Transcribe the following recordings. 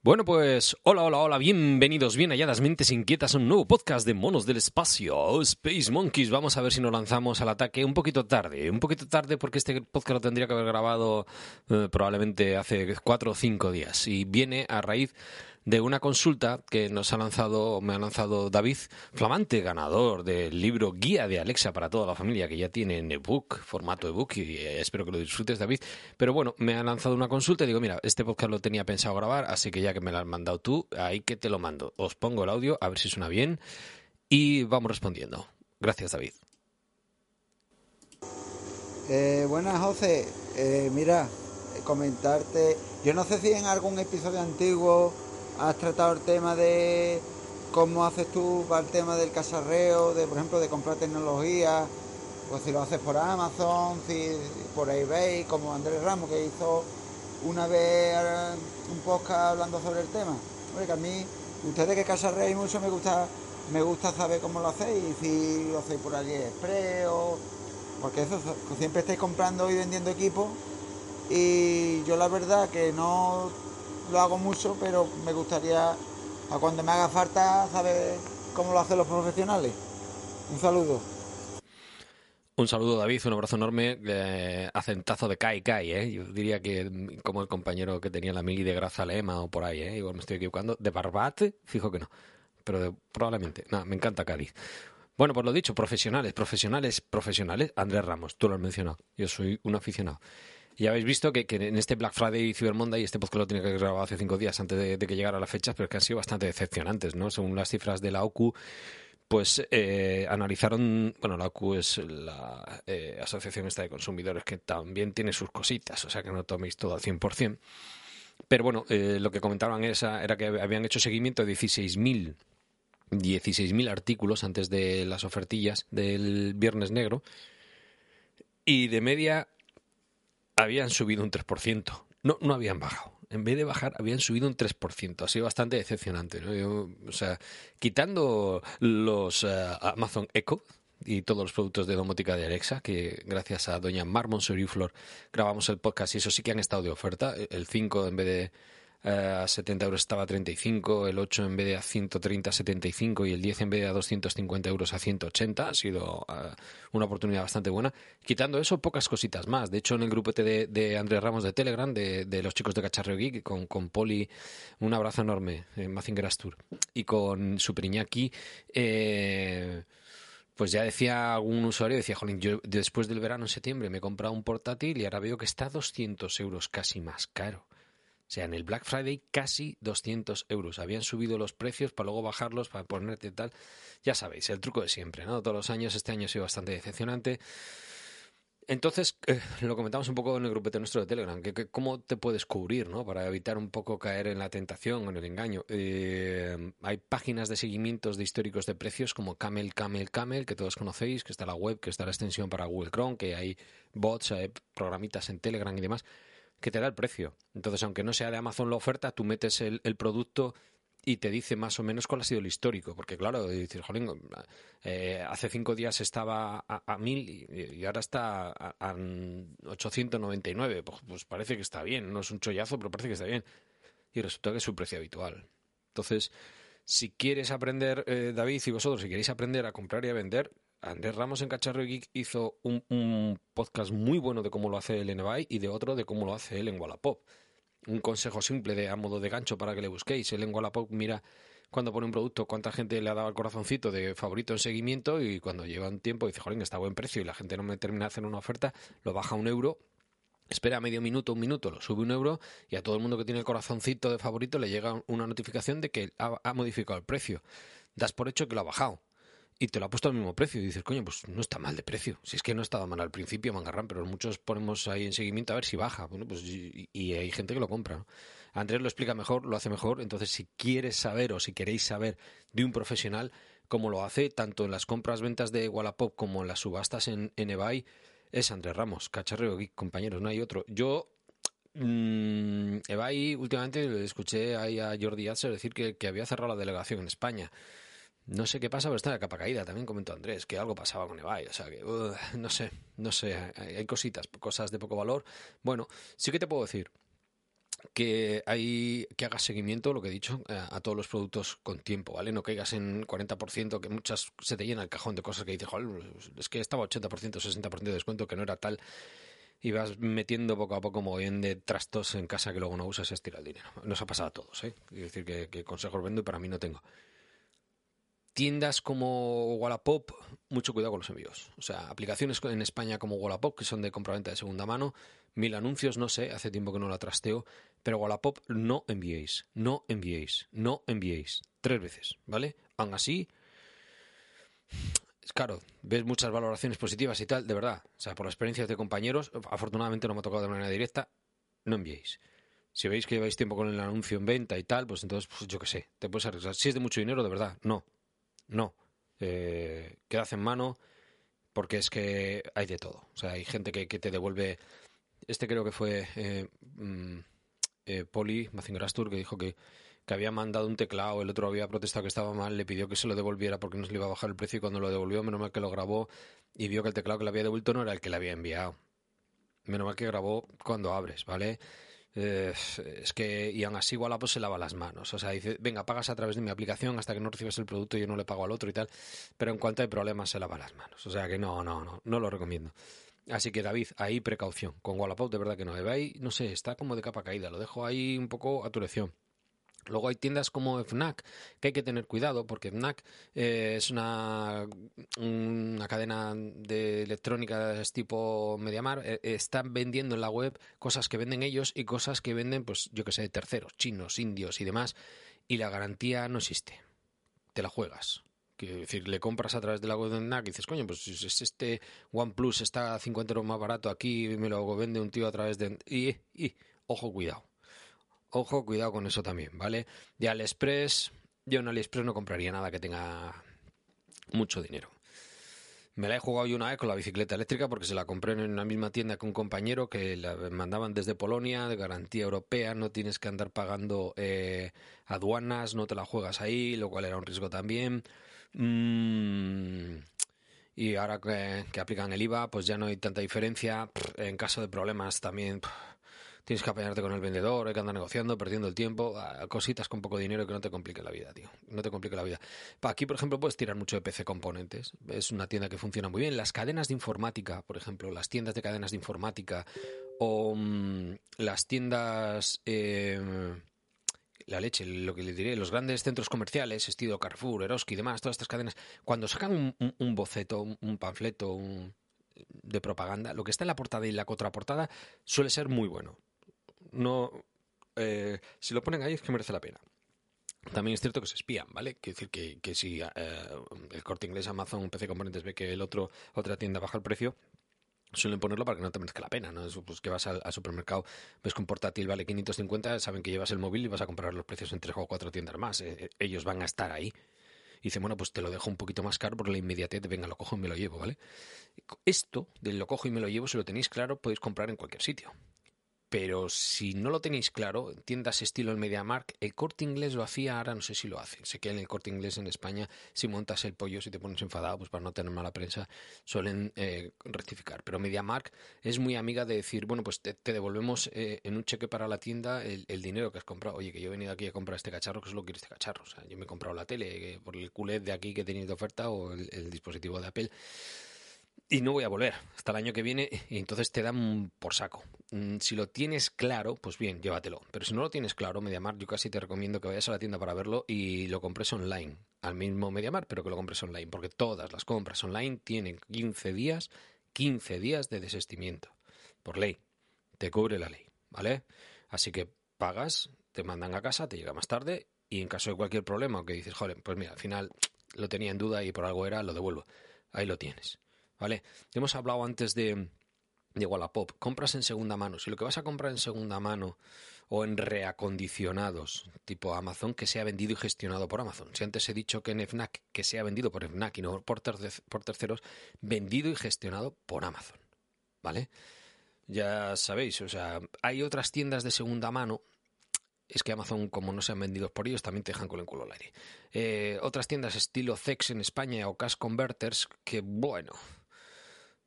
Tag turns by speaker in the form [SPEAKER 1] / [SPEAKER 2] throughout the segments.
[SPEAKER 1] Bueno, pues hola, hola, hola, bienvenidos, bien halladas mentes inquietas a un nuevo podcast de Monos del Espacio, Space Monkeys. Vamos a ver si nos lanzamos al ataque un poquito tarde, un poquito tarde porque este podcast lo tendría que haber grabado eh, probablemente hace cuatro o cinco días y viene a raíz de una consulta que nos ha lanzado, me ha lanzado David, flamante ganador del libro Guía de Alexa para toda la familia, que ya tiene en ebook, formato ebook, y eh, espero que lo disfrutes, David. Pero bueno, me ha lanzado una consulta y digo, mira, este podcast lo tenía pensado grabar, así que ya que me lo has mandado tú, ahí que te lo mando. Os pongo el audio, a ver si suena bien, y vamos respondiendo. Gracias, David.
[SPEAKER 2] Eh, buenas, José. Eh, mira, comentarte, yo no sé si en algún episodio antiguo has tratado el tema de cómo haces tú para el tema del casarreo, de por ejemplo de comprar tecnología, pues si lo haces por Amazon, si por eBay, como Andrés Ramos que hizo una vez un podcast hablando sobre el tema. Porque a mí, ustedes que casarreáis mucho me gusta, me gusta saber cómo lo hacéis, si lo hacéis por AliExpress o porque eso siempre estáis comprando y vendiendo equipos y yo la verdad que no lo hago mucho, pero me gustaría, a cuando me haga falta, saber cómo lo hacen los profesionales. Un saludo.
[SPEAKER 1] Un saludo, David, un abrazo enorme, acentazo de Kai Kai, ¿eh? Yo diría que como el compañero que tenía la mili de Grazalema o por ahí, ¿eh? Igual me estoy equivocando. De Barbate, fijo que no, pero probablemente. No, me encanta Cádiz. Bueno, pues lo dicho, profesionales, profesionales, profesionales. Andrés Ramos, tú lo has mencionado. Yo soy un aficionado. Y habéis visto que, en este Black Friday y Cyber Monday, este podcast lo tenía que grabar hace cinco días antes de, que llegara la fecha, pero que han sido bastante decepcionantes, ¿no? Según las cifras de la OCU, pues eh, analizaron, bueno, la OCU es la eh, Asociación esta de Consumidores que también tiene sus cositas, o sea que no toméis todo al 100%. Pero bueno, eh, lo que comentaban era, era que habían hecho seguimiento de 16.000 16.000 artículos antes de las ofertillas del Viernes Negro y de media habían subido un 3%. No, no habían bajado. En vez de bajar, habían subido un 3%. Ha sido bastante decepcionante. ¿no? o sea, quitando los eh, Amazon Echo y todos los productos de domótica de Alexa, que gracias a doña Marmon Flor grabamos el podcast y eso sí que han estado de oferta. El 5 en vez de a 70 euros estaba a 35, el 8 en vez de a 130 a 75 y el 10 en vez de a 250 euros a 180. Ha sido eh, una oportunidad bastante buena. Quitando eso, pocas cositas más. De hecho, en el grupo de, de Andrés Ramos de Telegram, de, los chicos de Cacharreo Geek, con, con Poli, un abrazo enorme en Mazinger Astur, y con Super Iñaki, eh, pues ya decía algún usuario, decía, jolín, yo después del verano en septiembre me he comprado un portátil y ahora veo que está a 200 euros casi más caro. O sea, en el Black Friday casi 200 euros. Habían subido los precios para luego bajarlos, para ponerte tal. Ya sabéis, el truco de siempre, ¿no? Todos los años, este año ha sido bastante decepcionante. Entonces, eh, lo comentamos un poco en el grupete nuestro de Telegram, que, cómo te puedes cubrir, ¿no? Para evitar un poco caer en la tentación o en el engaño. Eh, hay páginas de seguimientos de históricos de precios como Camel, Camel, Camel, que todos conocéis, que está la web, que está la extensión para Google Chrome, que hay bots, hay programitas en Telegram y demás que te da el precio. Entonces, aunque no sea de Amazon la oferta, tú metes el, producto y te dice más o menos cuál ha sido el histórico. Porque, claro, dices, jolín, eh, hace cinco días estaba a, mil y, ahora está a, a 899. Pues, pues, parece que está bien. No es un chollazo, pero parece que está bien. Y resulta que es su precio habitual. Entonces, si quieres aprender, eh, David y vosotros, si queréis aprender a comprar y a vender, Andrés Ramos en Cacharro Geek hizo un, podcast muy bueno de cómo lo hace él en y de otro de cómo lo hace él en Wallapop. Un consejo simple de a modo de gancho para que le busquéis. Él en Wallapop mira cuando pone un producto cuánta gente le ha dado el corazoncito de favorito en seguimiento y cuando lleva un tiempo dice, joder, está a buen precio y la gente no me termina de hacer una oferta, lo baja a un euro espera medio minuto, un minuto, lo sube un euro y a todo el mundo que tiene el corazoncito de favorito le llega una notificación de que ha, ha, modificado el precio. Das por hecho que lo ha bajado y te lo ha puesto al mismo precio. Y dices, coño, pues no está mal de precio. Si es que no estaba mal al principio, Mangarrán, pero muchos ponemos ahí en seguimiento a ver si baja. Bueno, pues y, hay gente que lo compra. Andrés lo explica mejor, lo hace mejor. Entonces, si quieres saber o si queréis saber de un profesional cómo lo hace, tanto en las compras, ventas de Wallapop como en las subastas en, en eBay, es Andrés Ramos, cacharreo compañeros, no hay otro. Yo mmm, eBay últimamente escuché ahí a Jordi Atzer decir que, que había cerrado la delegación en España. No sé qué pasa, pero está la capa caída. También comentó Andrés que algo pasaba con eBay. O sea que, no sé, no sé. Hay, cositas, cosas de poco valor. Bueno, sí que te puedo decir que hay que hagas seguimiento, lo que he dicho, a, a todos los productos con tiempo, ¿vale? No caigas en 40%, que muchas se te llena el cajón de cosas que dices, "Joder, es que estaba 80%, 60% de descuento, que no era tal. Y vas metiendo poco a poco bien de trastos en casa que luego no usas y estira el dinero. Nos ha pasado a todos, ¿eh? Quiero decir que, que consejos vendo y para mí no tengo. Tiendas como Wallapop, mucho cuidado con los envíos. O sea, aplicaciones en España como Wallapop, que son de compraventa de segunda mano, mil anuncios, no sé, hace tiempo que no la trasteo, pero Wallapop no enviéis, no enviéis, no enviéis. Tres veces, ¿vale? Aún así, es claro, ves muchas valoraciones positivas y tal, de verdad. O sea, por las experiencias de compañeros, afortunadamente no me ha tocado de manera directa, no enviéis. Si veis que lleváis tiempo con el anuncio en venta y tal, pues entonces, pues yo qué sé, te puedes arriesgar. Si es de mucho dinero, de verdad, no. No. Eh, quedad en mano porque es que hay de todo. O sea, hay gente que, que te devuelve. Este creo que fue eh, mm, eh, Poli Mazingrastur que dijo que, que había mandado un teclado, el otro había protestado que estaba mal, le pidió que se lo devolviera porque no se le iba a bajar el precio y cuando lo devolvió, menos mal que lo grabó y vio que el teclado que le había devuelto no era el que le había enviado. Menos mal que grabó cuando abres, ¿vale? Eh, es que, y aún así Wallapop se lava las manos. O sea, dice, venga, pagas a través de mi aplicación hasta que no recibes el producto y yo no le pago al otro y tal. Pero en cuanto hay problemas, se lava las manos. O sea que no, no, no, no lo recomiendo. Así que David, ahí precaución. Con Wallapop de verdad que no. Ahí, no sé, está como de capa caída. Lo dejo ahí un poco a tu elección. Luego hay tiendas como FNAC que hay que tener cuidado porque FNAC eh, es una, una cadena de electrónica tipo Mediamar. Eh, están vendiendo en la web cosas que venden ellos y cosas que venden, pues yo que sé, terceros, chinos, indios y demás. Y la garantía no existe. Te la juegas. Quiero decir, le compras a través de la web de FNAC y dices, coño, pues es este OnePlus está a 50 euros más barato aquí y me lo vende un tío a través de... Y ojo, cuidado. Ojo, cuidado con eso también, ¿vale? De AliExpress, yo en AliExpress no compraría nada que tenga mucho dinero. Me la he jugado yo una vez con la bicicleta eléctrica porque se la compré en una misma tienda que un compañero que la mandaban desde Polonia, de garantía europea, no tienes que andar pagando eh, aduanas, no te la juegas ahí, lo cual era un riesgo también. Mm, y ahora que, que, aplican el IVA, pues ya no hay tanta diferencia. En caso de problemas también tienes que apañarte con el vendedor, hay que andar negociando, perdiendo el tiempo, cositas con poco dinero que no te complique la vida, tío. No te complique la vida. Aquí, por ejemplo, puedes tirar mucho de PC Componentes. Es una tienda que funciona muy bien. Las cadenas de informática, por ejemplo, las tiendas de cadenas de informática o mmm, las tiendas... Eh, la leche, lo que le diré, los grandes centros comerciales, estilo Carrefour, Eroski y demás, todas estas cadenas, cuando sacan un, un, un boceto, un, un panfleto, de propaganda, lo que está en la portada y la contraportada suele ser muy bueno no eh, si lo ponen ahí es que merece la pena. También es cierto que se espían, ¿vale? Quiere decir que, que si eh, el corte inglés, Amazon, PC Componentes ve que el otro, otra tienda baja el precio, suelen ponerlo para que no te merezca la pena, ¿no? Eso, pues que vas al, al, supermercado, ves que un portátil vale 550, saben que llevas el móvil y vas a comprar los precios en tres o cuatro tiendas más. Eh, ellos van a estar ahí. Y dicen, bueno, pues te lo dejo un poquito más caro por la inmediatez de, venga, lo cojo y me lo llevo, ¿vale? Esto, del lo cojo y me lo llevo, si lo tenéis claro, podéis comprar en cualquier sitio pero si no lo tenéis claro, tiendas estilo el MediaMark, el corte inglés lo hacía, ahora no sé si lo hace. Sé que en el corte inglés en España, si montas el pollo, si te pones enfadado, pues para no tener mala prensa, suelen eh, rectificar. Pero MediaMark es muy amiga de decir, bueno, pues te, devolvemos eh, en un cheque para la tienda el, dinero que has comprado. Oye, que yo he venido aquí a comprar este cacharro, que es lo que quiere este cacharro. O sea, yo me he comprado la tele eh, por el culet de aquí que tenéis de oferta o el, el dispositivo de Apple y no voy a volver hasta el año que viene y entonces te dan por saco. Mm, si lo tienes claro, pues bien, llévatelo. Pero si no lo tienes claro, Mediamar, yo casi te recomiendo que vayas a la tienda para verlo y lo compres online, al mismo Mediamar, pero que lo compres online, porque todas las compras online tienen 15 días, 15 días de desestimiento. Por ley, te cubre la ley, ¿vale? Así que pagas, te mandan a casa, te llega más tarde y en caso de cualquier problema o que dices, joder, pues mira, al final lo tenía en duda y por algo era, lo devuelvo. Ahí lo tienes. ¿Vale? Hemos hablado antes de, de Wallapop, compras en segunda mano. Si lo que vas a comprar en segunda mano o en reacondicionados, tipo Amazon, que sea vendido y gestionado por Amazon. Si antes he dicho que en FNAC, que sea vendido por FNAC y no por, ter por terceros, vendido y gestionado por Amazon, ¿vale? Ya sabéis, o sea, hay otras tiendas de segunda mano es que Amazon, como no sean vendidos por ellos, también te dejan con el culo al aire. Eh, otras tiendas estilo Zex en España o Cash Converters, que bueno,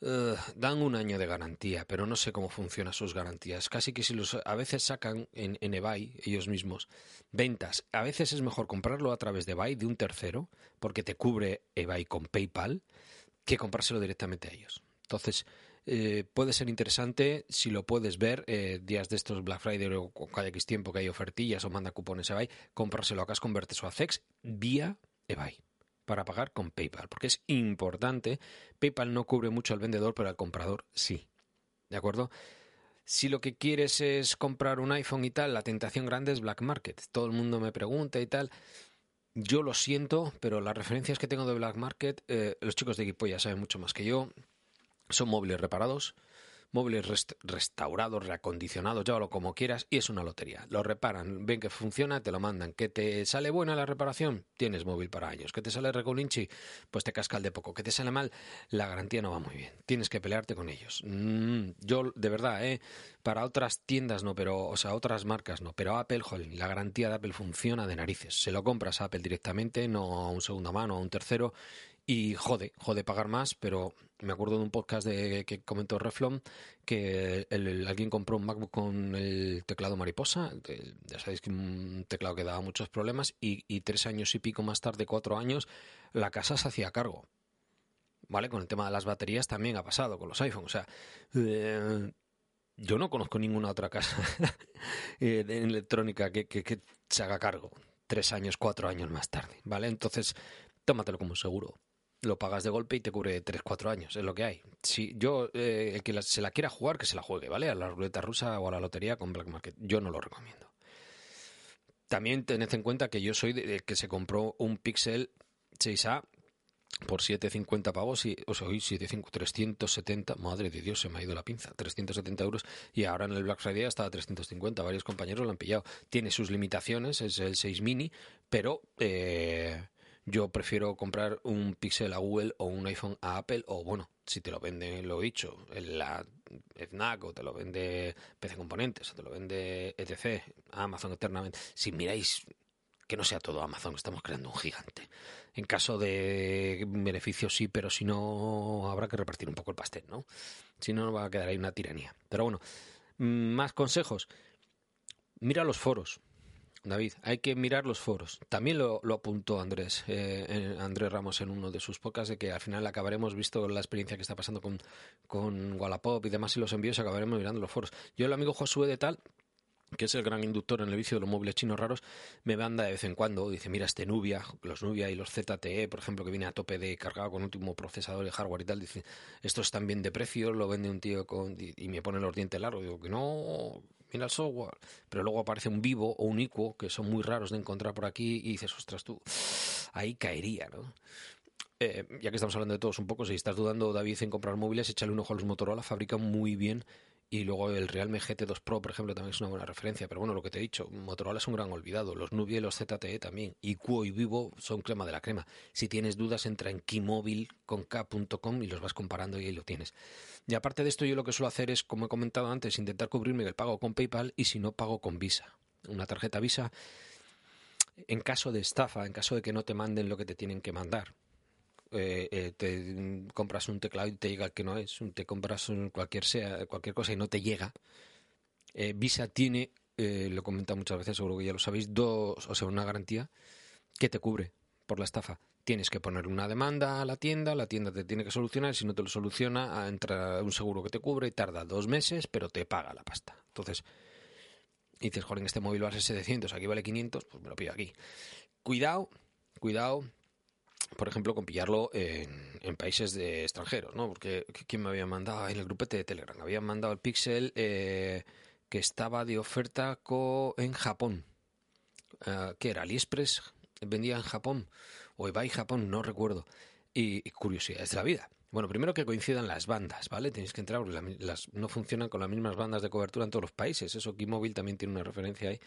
[SPEAKER 1] eh, dan un año de garantía, pero no sé cómo funcionan sus garantías. Casi que si los a veces sacan en, en eBay ellos mismos ventas. A veces es mejor comprarlo a través de eBay de un tercero, porque te cubre eBay con PayPal, que comprárselo directamente a ellos. Entonces, eh, puede ser interesante si lo puedes ver eh, días de estos Black Friday o cada X tiempo que hay ofertillas o manda cupones eBay, comprárselo a Cash Convertes o a Cex vía eBay para pagar con PayPal, porque es importante. PayPal no cubre mucho al vendedor, pero al comprador sí. ¿De acuerdo? Si lo que quieres es comprar un iPhone y tal, la tentación grande es Black Market. Todo el mundo me pregunta y tal. Yo lo siento, pero las referencias que tengo de Black Market, eh, los chicos de equipo ya saben mucho más que yo. Son móviles reparados, móviles rest restaurados, reacondicionados, llámalo como quieras, y es una lotería. Lo reparan, ven que funciona, te lo mandan. ¿Que te sale buena la reparación? Tienes móvil para años. ¿Que te sale recolinchi? Pues te casca el de poco. ¿Que te sale mal? La garantía no va muy bien. Tienes que pelearte con ellos. Mm, yo, de verdad, ¿eh? Para otras tiendas no, pero, o sea, otras marcas no. Pero Apple, joder, la garantía de Apple funciona de narices. Se lo compras a Apple directamente, no a un segunda mano, a un tercero, y jode, jode pagar más, pero me acuerdo de un podcast de, que comentó Reflon que alguien compró un MacBook con el teclado mariposa, ya sabéis que un teclado que daba muchos problemas, y, tres años y pico más tarde, cuatro años, la casa se hacía cargo. ¿Vale? Con el tema de las baterías también ha pasado con los iPhones. O sea, eh, yo no conozco ninguna otra casa eh, de electrónica que, que, que se haga cargo tres años, cuatro años más tarde. ¿Vale? Entonces, tómatelo como seguro lo pagas de golpe y te cubre 3-4 años, es lo que hay. Si yo, eh, el que se la quiera jugar, que se la juegue, ¿vale? A la ruleta rusa o a la lotería con Black Market. Yo no lo recomiendo. También tened en cuenta que yo soy de que se compró un Pixel 6A por 750 pavos y o sea, hoy 370 madre de Dios se me ha ido la pinza 370 euros y ahora en el Black Friday está a 350 varios compañeros lo han pillado tiene sus limitaciones es el 6 mini pero eh, yo prefiero comprar un Pixel a Google o un iPhone a Apple o bueno, si te lo vende, lo he dicho, la FNAC o te lo vende PC Componentes o te lo vende etc, Amazon eternamente. Si miráis que no sea todo Amazon, estamos creando un gigante. En caso de beneficios sí, pero si no habrá que repartir un poco el pastel, ¿no? Si no va a quedar ahí una tiranía. Pero bueno, más consejos. Mira los foros David, hay que mirar los foros. También lo, lo apuntó Andrés, eh, Andrés Ramos en uno de sus podcasts, de que al final acabaremos, visto la experiencia que está pasando con, con Wallapop y demás y los envíos, acabaremos mirando los foros. Yo, el amigo Josué de Tal, que es el gran inductor en el vicio de los móviles chinos raros, me manda de vez en cuando, dice, mira, este Nubia, los Nubia y los ZTE, por ejemplo, que viene a tope de cargado con último procesador de hardware y tal, dice, estos están bien de precio, lo vende un tío con, y, me pone los dientes largos, digo que no, mira el software, pero luego aparece un vivo o un iquo, que son muy raros de encontrar por aquí, y dices, ostras tú, ahí caería, ¿no? Eh, ya que estamos hablando de todos un poco, si estás dudando, David, en comprar móviles, échale un ojo a los Motorola, fabrican muy bien y luego el Realme GT2 Pro, por ejemplo, también es una buena referencia. Pero bueno, lo que te he dicho, Motorola es un gran olvidado. Los Nubia y los ZTE también. Y Quo y Vivo son crema de la crema. Si tienes dudas, entra en keymobile.com y los vas comparando y ahí lo tienes. Y aparte de esto, yo lo que suelo hacer es, como he comentado antes, intentar cubrirme el pago con PayPal y si no, pago con Visa. Una tarjeta Visa en caso de estafa, en caso de que no te manden lo que te tienen que mandar eh, eh, te compras un teclado y te llega que no es, te compras cualquier sea cualquier cosa y no te llega. Eh, Visa tiene, lo he comentado muchas veces, seguro que ya lo sabéis, dos, o sea, una garantía que te cubre por la estafa. Tienes que poner una demanda a la tienda, la tienda te tiene que solucionar, si no te lo soluciona, entra un seguro que te cubre y tarda dos meses, pero te paga la pasta. Entonces, dices, joder, en este móvil vale 700, aquí vale 500, pues me lo pido aquí. Cuidado, cuidado, por ejemplo, con pillarlo en, países de extranjeros, ¿no? Porque ¿quién me había mandado? En el grupete de Telegram. Habían mandado el Pixel eh, que estaba de oferta en Japón. Uh, ¿Qué era? ¿AliExpress? ¿Vendía en Japón? ¿O eBay Japón? No recuerdo. Y, y curiosidades de la vida. Bueno, primero que coincidan las bandas, ¿vale? Tenéis que entrar, no funcionan con las mismas bandas de cobertura en todos los países. Eso Keymobile también tiene una referencia ahí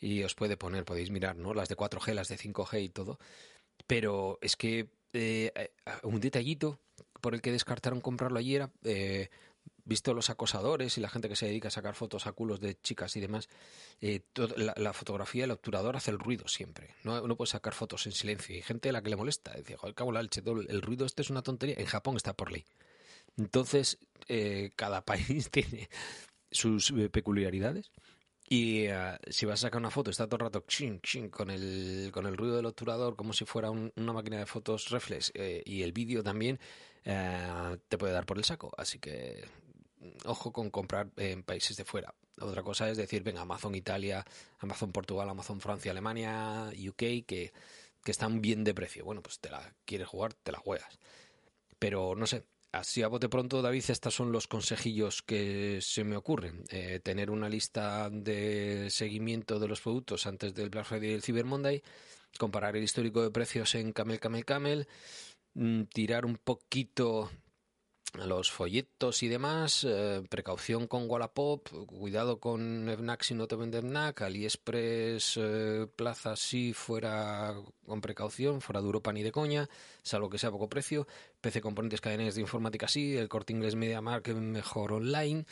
[SPEAKER 1] y os puede poner, podéis mirar, ¿no? Las de 4G, las de 5G y todo. Pero es que eh, un detallito por el que descartaron comprarlo allí era, eh, visto los acosadores y la gente que se dedica a sacar fotos a culos de chicas y demás, eh, la, fotografía, el obturador hace el ruido siempre. No, no puede sacar fotos en silencio. Y gente a la que le molesta. Decía, joder, cabo la todo el ruido este es una tontería. En Japón está por ley. Entonces, eh, cada país tiene sus eh, peculiaridades. Y eh, si vas a sacar una foto, está todo el rato ching, ching, con el, con el ruido del obturador, como si fuera un- una máquina de fotos reflex, eh, y el vídeo también, eh, te puede dar por el saco. Así que mm, ojo con comprar en países de fuera. Otra cosa es decir, venga, Amazon Italia, Amazon Portugal, Amazon Francia, Alemania, UK, que, que están bien de precio. Bueno, pues te la quieres jugar, te la juegas. Pero no sé, así a bote pronto, David, estos son los consejillos que se me ocurren. Eh, tener una lista de seguimiento de los productos antes del Black Friday y el Cyber Monday, comparar el histórico de precios en Camel, Camel, Camel, mm, tirar un poquito los folletos y demás, eh, precaución con Wallapop, cuidado con FNAC si no te vende FNAC, AliExpress, eh, Plaza sí, fuera con precaución, fuera de Europa ni de coña, salvo que sea poco precio, PC Componentes, cadenas de informática sí, el Corte Inglés Media Market mejor online,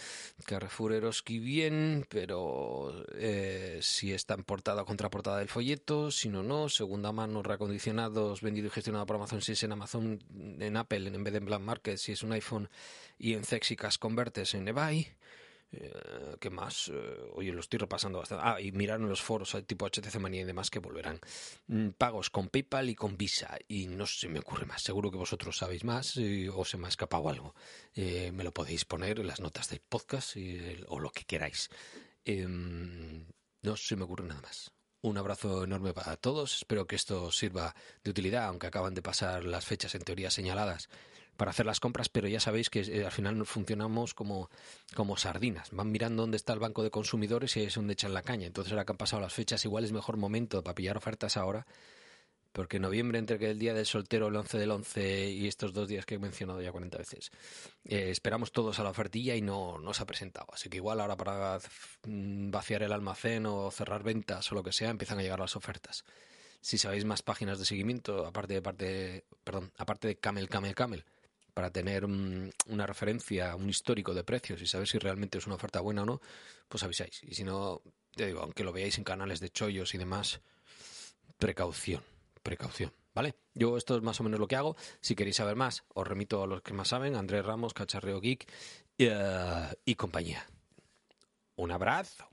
[SPEAKER 1] Carrefour Eroski bien, pero eh, si está en portada o contraportada del folleto, si no, no, segunda mano, reacondicionados, vendido y gestionado por Amazon, si es en Amazon, en Apple, en vez de en Black Market, si es un iPhone y en Cexicas Convertes en eBay. Eh, ¿Qué más? Eh, oye, lo estoy repasando bastante. Ah, y mirar en los foros eh, tipo HTC Manía y demás que volverán. Mm, pagos con PayPal y con Visa. Y no se me ocurre más. Seguro que vosotros sabéis más y o se me ha escapado algo. Eh, me lo podéis poner en las notas del podcast o lo que queráis. Em, no se me ocurre nada más. Un abrazo enorme para todos. Espero que esto sirva de utilidad, aunque acaban de pasar las fechas en teoría señaladas para hacer las compras, pero ya sabéis que eh, al final funcionamos como, como sardinas. Van mirando dónde está el banco de consumidores y es donde echan la caña. Entonces ahora que han pasado las fechas, igual es mejor momento para pillar ofertas ahora, porque en noviembre, entre que el día del soltero, el 11 del 11 y estos dos días que he mencionado ya 40 veces, eh, esperamos todos a la ofertilla y no, no se ha presentado. Así que igual ahora para mm, vaciar el almacén o cerrar ventas o lo que sea, empiezan a llegar las ofertas. Si sabéis más páginas de seguimiento, aparte de parte, perdón, aparte de Camel, Camel, Camel, para tener mm, una referencia, un histórico de precios y saber si realmente es una oferta buena o no, pues avisáis. Y si no, te digo, aunque lo veáis en canales de chollos y demás, precaución, precaución, ¿vale? Yo esto es más o menos lo que hago. Si queréis saber más, os remito a los que más saben, Andrés Ramos, Cacharreo Geek eh, y compañía. Un abrazo.